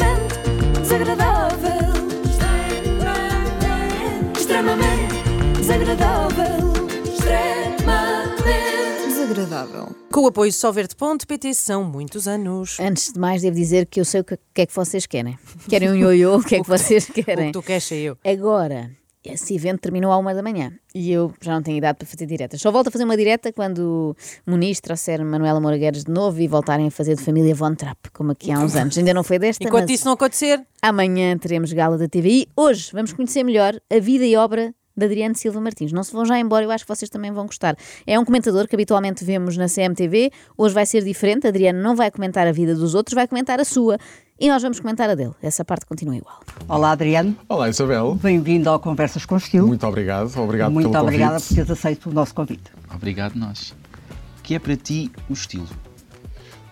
extremamente desagradável. Extremamente desagradável. Extremamente Desagradável. Com o apoio Solverde.pt são muitos anos. Antes de mais, devo dizer que eu sei o que, que é que vocês querem. Querem um ioiô? O que é que vocês O que querem? tu queres sei eu. Agora, esse evento terminou à uma da manhã e eu já não tenho idade para fazer diretas. Só volto a fazer uma direta quando o Muniz trouxer Manuela Moura Guedes de novo e voltarem a fazer de família Von Trapp, como aqui há uns anos. Ainda não foi desta, Enquanto isso não acontecer, amanhã teremos gala da TVI. Hoje vamos conhecer melhor a vida e obra de Adriano Silva Martins. Não se vão já embora, eu acho que vocês também vão gostar. É um comentador que habitualmente vemos na CMTV. Hoje vai ser diferente. Adriano não vai comentar a vida dos outros, vai comentar a sua. E nós vamos comentar a dele. Essa parte continua igual. Olá, Adriano. Olá Isabel, Bem-vindo ao Conversas com Estilo. muito obrigado, obrigado Muito pelo obrigada por convite. teres aceito o nosso convite. Obrigado, nós. O que é para ti o estilo?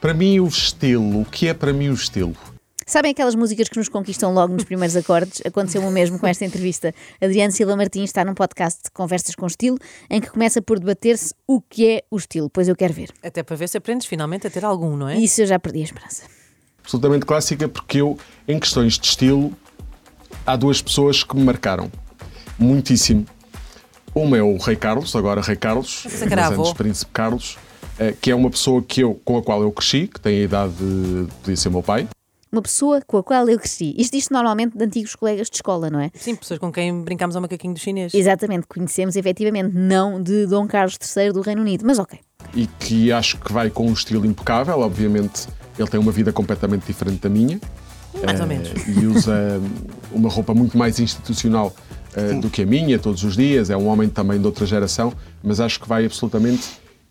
Para mim o estilo, o que é para mim o estilo? Sabem aquelas músicas que nos conquistam logo nos primeiros acordes? Aconteceu o mesmo com esta entrevista. Adriano Silva Martins está num podcast de Conversas com Estilo, em que começa por debater-se o que é o estilo. Pois eu quero ver. até para ver se aprendes finalmente a ter algum, não é? Isso eu já perdi a esperança. Absolutamente clássica porque eu, em questões de estilo, há duas pessoas que me marcaram muitíssimo. Uma é o Rei Carlos, agora Rei Carlos, avô. antes Príncipe Carlos, eh, que é uma pessoa que eu, com a qual eu cresci, que tem a idade de podia ser meu pai. Uma pessoa com a qual eu cresci. Isto diz normalmente de antigos colegas de escola, não é? Sim, pessoas com quem brincámos ao macaquinho do chinês. Exatamente, conhecemos efetivamente, não de Dom Carlos III do Reino Unido. Mas ok. e que acho que vai com um estilo impecável. Obviamente, ele tem uma vida completamente diferente da minha. Mais ou Eh, menos. E usa uma roupa muito mais institucional eh, do que a minha, todos os dias. É um homem também de outra geração, mas acho que vai absolutamente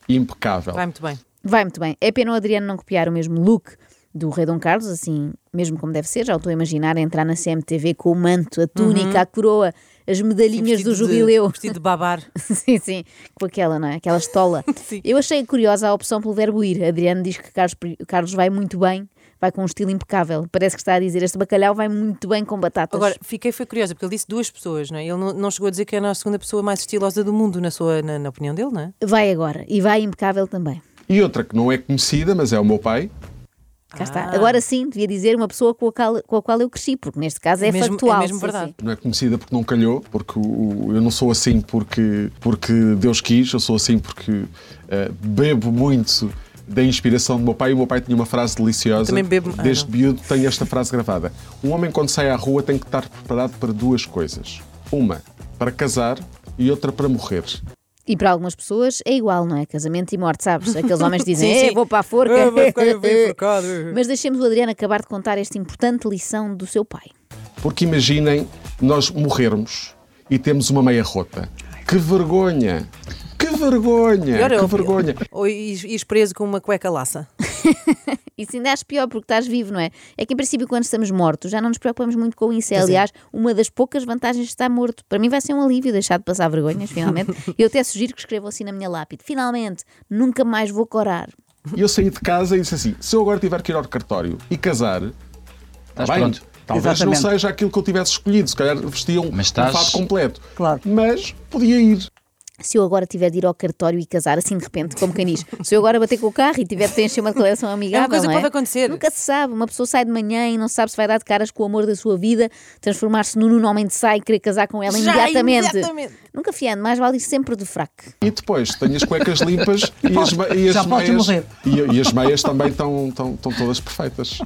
impecável. Vai muito bem. Vai muito bem. É pena o Adriano não copiar o mesmo look do Rei Dom Carlos, assim, mesmo como deve ser. Já o estou a imaginar a entrar na CMTV com o manto, a túnica, a coroa, as medalhinhas do Vestido de- jubileu. Vestido de babar. sim, sim, com aquela, não é? Aquela estola. Eu achei curiosa a opção pelo verbo ir. Adriano diz que Carlos, Carlos vai muito bem, vai com um estilo impecável. Parece que está a dizer: este bacalhau vai muito bem com batatas. Agora, fiquei foi curiosa, porque ele disse duas pessoas, não é? Ele não, não chegou a dizer que era a segunda pessoa mais estilosa do mundo, na, sua, na, na opinião dele, não é? vai agora e vai impecável também. E outra que não é conhecida, mas é o meu pai. Cá Ah. está. Agora sim, devia dizer uma pessoa com a, qual, com a qual eu cresci, porque neste caso é, É mesmo- factual. é mesmo verdade. sim. Não é conhecida porque não calhou, porque o- eu não sou assim porque, porque Deus quis, eu sou assim porque eh, bebo muito da inspiração do meu pai. E o meu pai tinha uma frase deliciosa. Também bebo- ah, Desde não. miúdo tenho esta frase gravada. Um homem, quando sai à rua, tem que estar preparado para duas coisas: uma para casar e outra para morrer. E para algumas pessoas é igual, não é? Casamento e morte, sabes? Aqueles homens que dizem, Sim, "Eh, sim. vou para a forca. Ah, vai ficar enforcado. Mas deixemos o Adriano acabar de contar esta importante lição do seu pai. Porque imaginem nós morrermos e temos uma meia rota. Que vergonha! Que vergonha! Pior é que vergonha! Ou ires preso com uma cueca laça. Isso ainda acho pior porque estás vivo, não é? É que em princípio quando estamos mortos já não nos preocupamos muito com isso. É, é. aliás, uma das poucas vantagens de estar morto. Para mim vai ser um alívio deixar de passar vergonhas, finalmente. Eu até sugiro que escrevam assim na minha lápide. Finalmente, nunca mais vou corar. E eu saí de casa e disse assim: se eu agora tiver que ir ao cartório e casar, tá Estás bem, pronto. talvez Exatamente. não seja aquilo que eu tivesse escolhido, se calhar vestia um, Mas um estás- fato completo. Claro. Mas podia ir. Se eu agora tiver de ir ao cartório e casar, assim de repente, como quem diz, se eu agora bater com o carro e tiver de preencher uma declaração amigável, coisa não que é? pode acontecer. Nunca se sabe. Uma pessoa sai de manhã e não sabe se vai dar de caras com o amor da sua vida, transformar-se no Nuno Homem de Sai e querer casar com ela Já, imediatamente. imediatamente. Nunca fiando, mais vale ir sempre de fraco. E depois tenho as cuecas limpas e, as, e as meias. morrer. E, e as meias também estão, estão, estão todas perfeitas.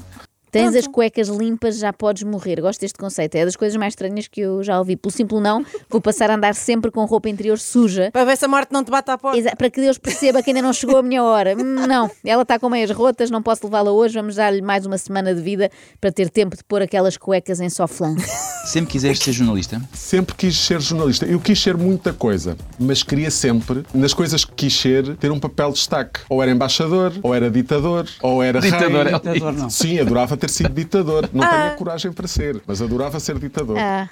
Tens as cuecas limpas, já podes morrer. Gosto deste conceito. É das coisas mais estranhas que eu já ouvi. Pelo simples não, vou passar a andar sempre com roupa interior suja. Para ver se a morte não te bate à porta. Exa- Para que Deus perceba que ainda não chegou a minha hora. Hum, Não, ela está com meias rotas, não posso levá-la hoje. Vamos dar-lhe mais uma semana de vida para ter tempo de pôr aquelas cuecas em soflã. Sempre quiseste ser jornalista? Sempre quis ser jornalista. Eu quis ser muita coisa, mas queria sempre, nas coisas que quis ser, ter um papel de destaque. Ou era embaixador, ou era ditador, ou era Ditador, rei. é Ditador não. Sim, adorava ter sido ditador. Não tenho a coragem para ser, mas adorava ser ditador. Ah,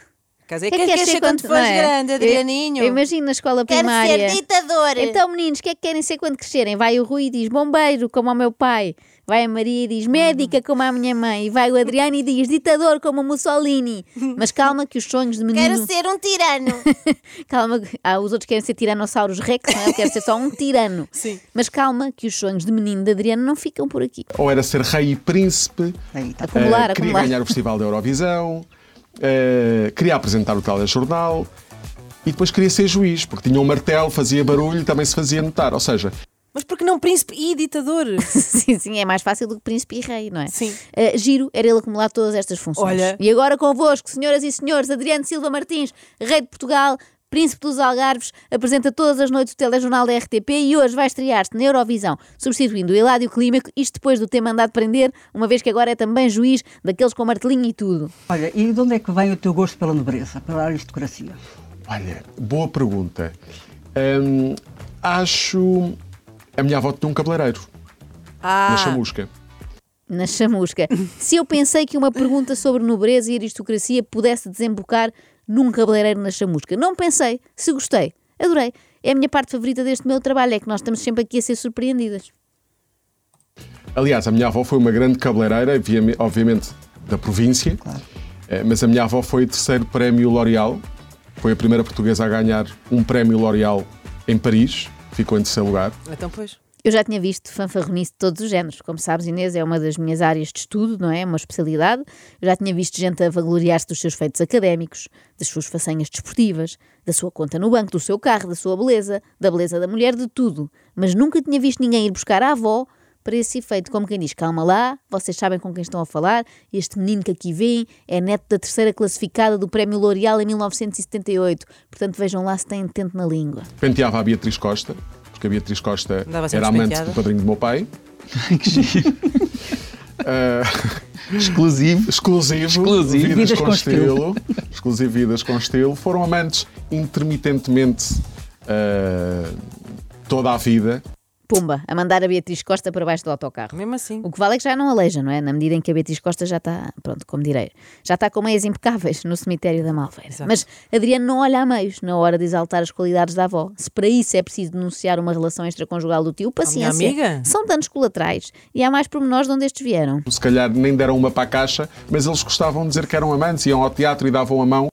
casa. É Que que é que queres ser quando fores não é? grande, Eu- Adrianinho? Eu imagino na escola Quero primária. ser ditador. Então, meninos, o que é que querem ser quando crescerem? Vai o Rui e diz bombeiro, como ao meu pai. Vai a Maria e diz médica, como à minha mãe. E vai o Adriano e diz ditador, como o Mussolini. Mas calma, que os sonhos de menino. Quero ser um tirano. Calma, que- ah, os outros querem ser tiranossauros rex, não é? Eu quero ser só um tirano. Sim. Mas calma, que os sonhos de menino de Adriano não ficam por aqui. Ou era ser rei e príncipe, Aí está. Acumular, eh, queria acumular. ganhar o Festival da Eurovisão, eh, queria apresentar o telejornal e depois queria ser juiz, porque tinha um martelo, fazia barulho e também se fazia notar. Ou seja, Mas porque não príncipe e ditador? sim, sim, é mais fácil do que príncipe e rei, não é? Sim. Uh, giro era ele acumular todas estas funções. Olha. E agora convosco, senhoras e senhores, Adriano Silva Martins, rei de Portugal, príncipe dos Algarves, apresenta todas as noites o telejornal da RTP e hoje vai estrear-se na Eurovisão, substituindo o Eládio Clímaco, isto depois do ter mandado prender, uma vez que agora é também juiz daqueles com martelinho e tudo. Olha, e de onde é que vem o teu gosto pela nobreza, pela aristocracia? olha, boa pergunta. Hum, acho. A minha avó tinha um cabeleireiro Ah, na chamusca. Na chamusca. Se eu pensei que uma pergunta sobre nobreza e aristocracia pudesse desembocar num cabeleireiro na chamusca. Não pensei. Se gostei. Adorei. É a minha parte favorita deste meu trabalho, é que nós estamos sempre aqui a ser surpreendidas. Aliás, a minha avó foi uma grande cabeleireira, obviamente- obviamente da província, Eh, mas a minha avó foi o terceiro prémio L'Oréal, foi a primeira portuguesa a ganhar um prémio L'Oréal em Paris, ficou em terceiro lugar. então pois. Eu já tinha visto fanfarronice de todos os géneros. Como sabes, Inês, é uma das minhas áreas de estudo, não é? É uma especialidade. Eu já tinha visto gente a vangloriar-se dos seus feitos académicos, das suas façanhas desportivas, da sua conta no banco, do seu carro, da sua beleza, da beleza da mulher, de tudo. Mas nunca tinha visto ninguém ir buscar a avó para esse efeito. Como quem diz, calma lá, vocês sabem com quem estão a falar, este menino que aqui vem é neto da terceira classificada do Prémio L'Oréal em 1978. Portanto, vejam lá se têm intento na língua. Penteava a Beatriz Costa, porque a Beatriz Costa era amante despenteada. do padrinho do meu pai. que giro. Exclusivo. Exclusivo, Exclusivo. Vidas, Vidas com, com estilo. Exclusivo Vidas com Estilo. Foram amantes intermitentemente eh, toda a vida. Pumba, a mandar a Beatriz Costa para baixo do autocarro. Mesmo assim. O que vale é que já não aleija, não é? Na medida em que a Beatriz Costa já está, pronto, como direi, já está com meias impecáveis no cemitério da Malveira. Exato. Mas Adriano não olha a meios na hora de exaltar as qualidades da avó. Se para isso é preciso denunciar uma relação extraconjugal do tio, paciência. amiga. São danos colaterais e há mais pormenores de onde estes vieram. Se calhar nem deram uma para a caixa, mas eles gostavam de dizer que eram amantes, iam ao teatro e davam a mão.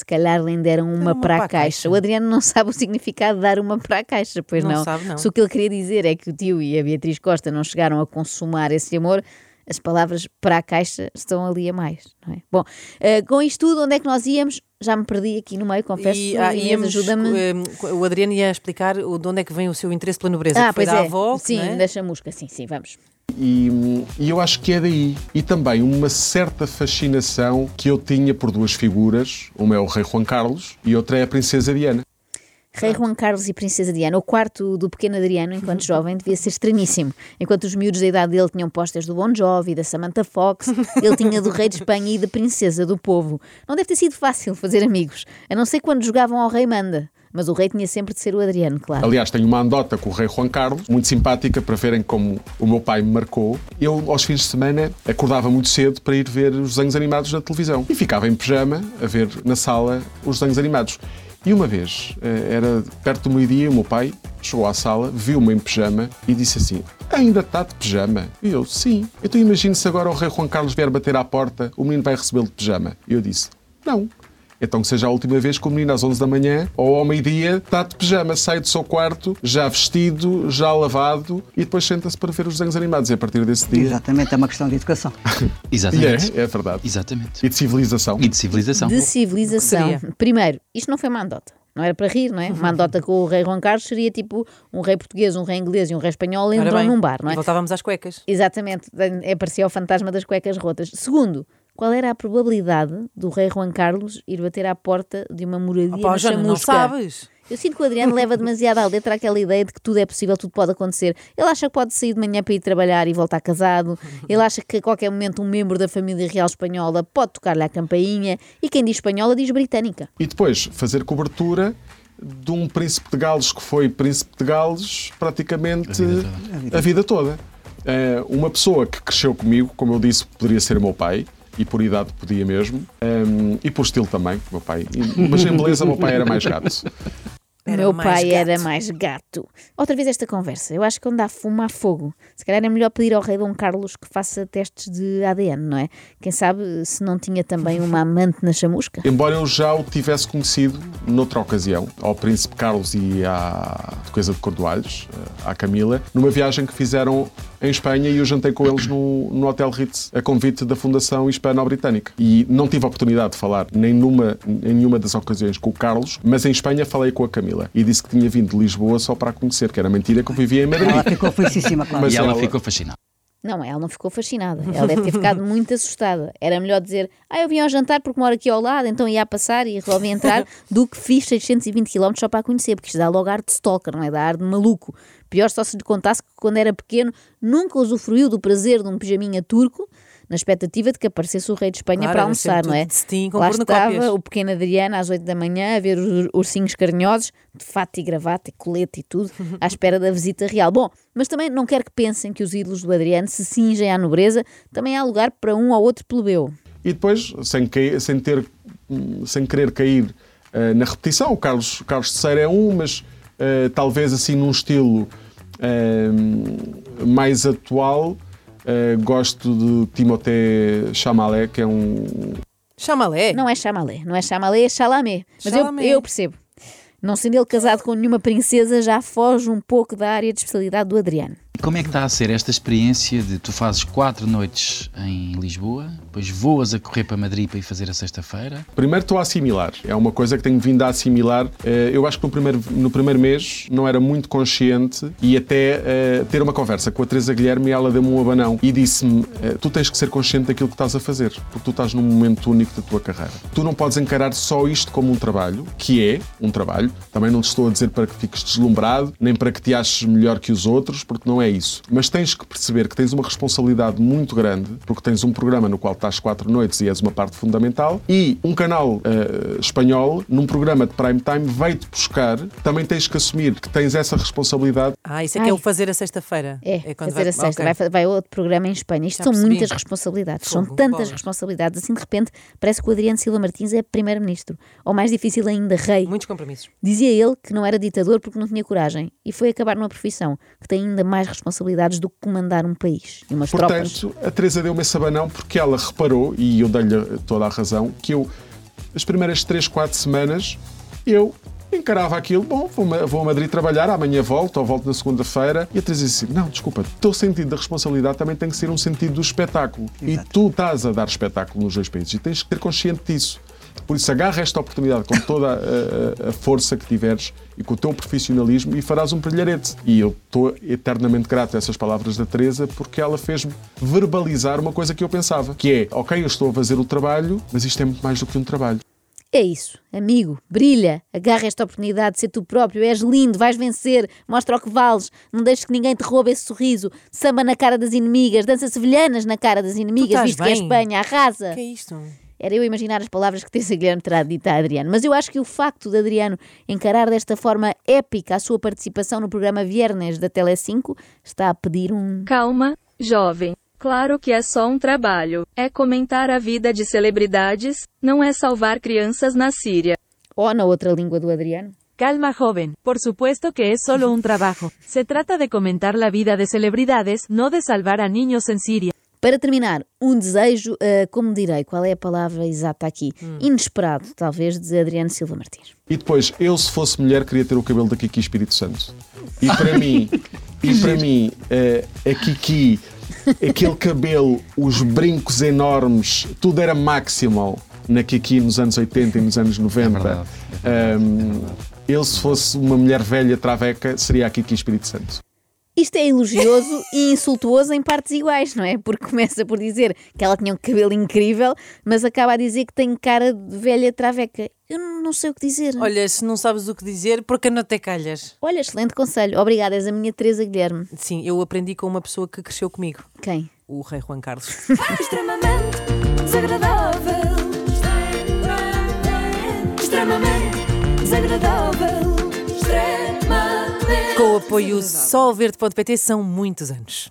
Se calhar lhe deram uma, uma para a para a caixa. caixa. O Adriano não sabe o significado de dar uma para a caixa, pois Não não. sabe, não. Se o que ele queria dizer é que o tio e a Beatriz Costa não chegaram a consumar esse amor, as palavras para a caixa estão ali a mais, não é? Bom, eh, com isto tudo, onde é que nós íamos? Já me perdi aqui no meio, confesso. E, ah, íamos, ajuda-me. eh, o Adriano ia explicar de onde é que vem o seu interesse pela nobreza. Ah, que foi pois da é. avó, Sim, é? da chamusca, sim, sim, vamos. E, e eu acho que é daí. E também uma certa fascinação que eu tinha por duas figuras. Uma é o rei Juan Carlos e outra é a princesa Diana. Rei Juan Carlos e Princesa Diana. O quarto do pequeno Adriano, enquanto jovem, devia ser estranhíssimo. Enquanto os miúdos da idade dele tinham pósteres do Bon Jovi, da Samantha Fox, ele tinha do rei de Espanha e da princesa do povo. Não deve ter sido fácil fazer amigos, a não ser quando jogavam ao rei manda. Mas o rei tinha sempre de ser o Adriano, claro. Aliás, tenho uma andota com o rei Juan Carlos, muito simpática, para verem como o meu pai me marcou. Eu, aos fins de semana, acordava muito cedo para ir ver os desenhos animados na televisão. E ficava em pijama a ver na sala os desenhos animados. E uma vez, eh, era perto do meio-dia, o meu pai chegou à sala, viu-me em pijama e disse assim: Ainda está de pijama? E eu, sim. Então imagine se agora o rei Juan Carlos vier bater à porta, o menino vai recebê-lo de pijama. E eu disse: Não. Então que seja a última vez que o menino às 11 da manhã ou ao meio-dia está de pijama, sai do seu quarto, já vestido, já lavado e depois senta-se para ver os desenhos animados. E a partir desse dia. Exatamente, é uma questão de educação. E Exatamente. é, é verdade. Exatamente. E de civilização. E de civilização. De civilização. Primeiro, isto não foi uma andota. Não era para rir, não é? Uma andota com o rei Juan Carlos seria tipo um rei português, um rei inglês e um rei espanhol entram bem, num bar, não e é? voltávamos às cuecas. Exatamente, aparecia o fantasma das cuecas rotas. Segundo, qual era a probabilidade do rei Juan Carlos ir bater à porta de uma moradia Opa, na não sabes? Eu sinto que o Adriano leva demasiado à letra aquela ideia de que tudo é possível, tudo pode acontecer. Ele acha que pode sair de manhã para ir trabalhar e voltar casado. Ele acha que a qualquer momento um membro da família real espanhola pode tocar-lhe a campainha. E quem diz espanhola diz britânica. E depois fazer cobertura de um príncipe de Gales que foi príncipe de Gales praticamente A vida toda. a vida toda. Eh, uma pessoa que cresceu comigo, como eu disse, poderia ser o meu pai, e por idade podia mesmo. Um, e por estilo também, o meu pai. Mas em beleza, o meu pai era mais gato. Era meu pai gato. era mais gato. Outra vez esta conversa. Eu acho que onde há fumo há fogo. Se calhar é melhor pedir ao rei Dom Carlos que faça testes de ADN, não é? Quem sabe se não tinha também uma amante na chamusca? Embora eu já o tivesse conhecido noutra ocasião, ao Príncipe Carlos e à Duquesa de Cordoalhos, à Camila, numa viagem que fizeram em Espanha e eu jantei com eles no, no Hotel Ritz, a convite da Fundação Hispano-Britânica. E não tive a oportunidade de falar nem numa, em nenhuma das ocasiões com o Carlos, mas em Espanha falei com a Camila e disse que tinha vindo de Lisboa só para a conhecer, que era mentira que eu vivia em Madrid. Ela ficou felicíssima, claro. Mas e ela ela- ficou fascinada. Não, ela não ficou fascinada. Ela deve ter ficado muito assustada. Era melhor dizer, ah, eu vim ao jantar porque moro aqui ao lado, então ia a passar e resolvi entrar, do que fiz 620 km só para a conhecer, porque isto dá logo ar de stalker, não é? Dá ar de maluco. Pior só se lhe contasse que quando era pequeno nunca usufruiu do prazer de um pijaminha turco, na expectativa de que aparecesse o rei de Espanha Claro, para almoçar, não é? com Lá estava o pequeno Adriano às 8 da manhã a ver os ursinhos carinhosos, de fato e gravata e colete e tudo, à espera da visita real. Bom, mas também não quero que pensem que os ídolos do Adriano se cingem à nobreza, também há lugar para um ou outro plebeu. E depois, sem, cair- sem ter, sem querer cair eh, na repetição, o Carlos, Carlos III é um, mas eh, talvez assim num estilo eh, mais atual. Eh, gosto de Timothée Chalamet, que é um Chamalé. Não é chamalé, não é chamalé, é chalamé. Mas eu, eu percebo. Não sendo ele casado com nenhuma princesa, já foge um pouco da área de especialidade do Adriano. Como é que está a ser esta experiência de tu fazes quatro noites em Lisboa, depois voas a correr para Madrid para ir fazer a sexta-feira? Primeiro estou a assimilar. É uma coisa que tenho vindo a assimilar. Eh, Eu acho que no primeiro, no primeiro mês não era muito consciente e até eh, ter uma conversa com a Teresa Guilherme ela deu-me um abanão e disse-me eh, tu tens que ser consciente daquilo que estás a fazer porque tu estás num momento único da tua carreira. Tu não podes encarar só isto como um trabalho, que é um trabalho. Também não te estou a dizer para que fiques deslumbrado, nem para que te aches melhor que os outros, porque não é isso. Mas tens que perceber que tens uma responsabilidade muito grande, porque tens um programa no qual estás quatro noites e és uma parte fundamental, e um canal eh, espanhol, num programa de prime time, veio-te buscar. Também tens que assumir que tens essa responsabilidade. Ah, isso é que é o fazer a sexta-feira. É, quando fazer vai- a sexta. ok. Vai, vai outro programa em Espanha. Isto Já são percebi. muitas responsabilidades. são Fogo, tantas bolas. responsabilidades. Assim, de repente, parece que o Adriano Silva Martins é primeiro-ministro. Ou mais difícil ainda, rei. Muitos compromissos. Dizia ele que não era ditador porque não tinha coragem. E foi acabar numa profissão que tem ainda mais responsabilidades do que comandar um país e umas tropas. Portanto, a Teresa deu-me esse abanão porque ela reparou, e eu dei-lhe toda a razão, que eu, as primeiras três, quatro semanas, eu encarava aquilo, bom, vou, vou a Madrid trabalhar, amanhã volto, ou volto na segunda-feira. E a Teresa disse assim, não, desculpa, o teu sentido da responsabilidade também tem que ser um sentido do espetáculo. E tu estás a dar espetáculo nos dois países e tens que ter consciente disso. Por isso, agarra esta oportunidade com toda a, a- a força que tiveres e com o teu profissionalismo e farás um brilharete. E eu estou eternamente grato a essas palavras da Teresa porque ela fez-me verbalizar uma coisa que eu pensava, que é, ok, eu estou a fazer o trabalho, mas isto é muito mais do que um trabalho. É isso, amigo, brilha, agarra esta oportunidade de ser tu próprio, és lindo, vais vencer, mostra o que vales, não deixes que ninguém te roube esse sorriso, samba na cara das inimigas, dança sevilhanas na cara das inimigas, visto que é bem? Espanha, arrasa. que é isto? Era eu imaginar as palavras que Teresa Guilherme terá dito a Adriano, mas eu acho que o facto de Adriano encarar desta forma épica a sua participação no programa Viernes da Tele5 está a pedir um... Calma, jovem. Claro que é só um trabalho. É comentar a vida de celebridades, não é salvar crianças na Síria. Ou na outra língua do Adriano. Calma joven, por supuesto que es solo un trabajo. Se trata de comentar la vida de celebridades, no de salvar a niños en Siria. Para terminar, um desejo, ah, como direi, qual é a palavra exata aqui? Inesperado, talvez, de Adriano Silva Martins. E depois, eu se fosse mulher queria ter o cabelo da Kiki Espírito Santo. E para mim, e para mim, eh, a Kiki, aquele cabelo, os brincos enormes, tudo era maximal na Kiki nos anos 80 e nos anos 90. verdade, Ahm, eu se fosse uma mulher velha traveca, seria a Kiki Espírito Santo. Isto é elogioso e insultuoso em partes iguais, não é? Porque começa por dizer que ela tinha um cabelo incrível, mas acaba a dizer que tem cara de velha traveca. Eu não sei o que dizer. Olha, se não sabes o que dizer, por que não te calhas? Olha, excelente conselho. Obrigada, és a minha Teresa Guilherme. Sim, eu aprendi com uma pessoa que cresceu comigo, Quem? o rei Juan Carlos. extremamente desagradável. Extremamente desagradável. Apoio solverde.pt são muitos anos.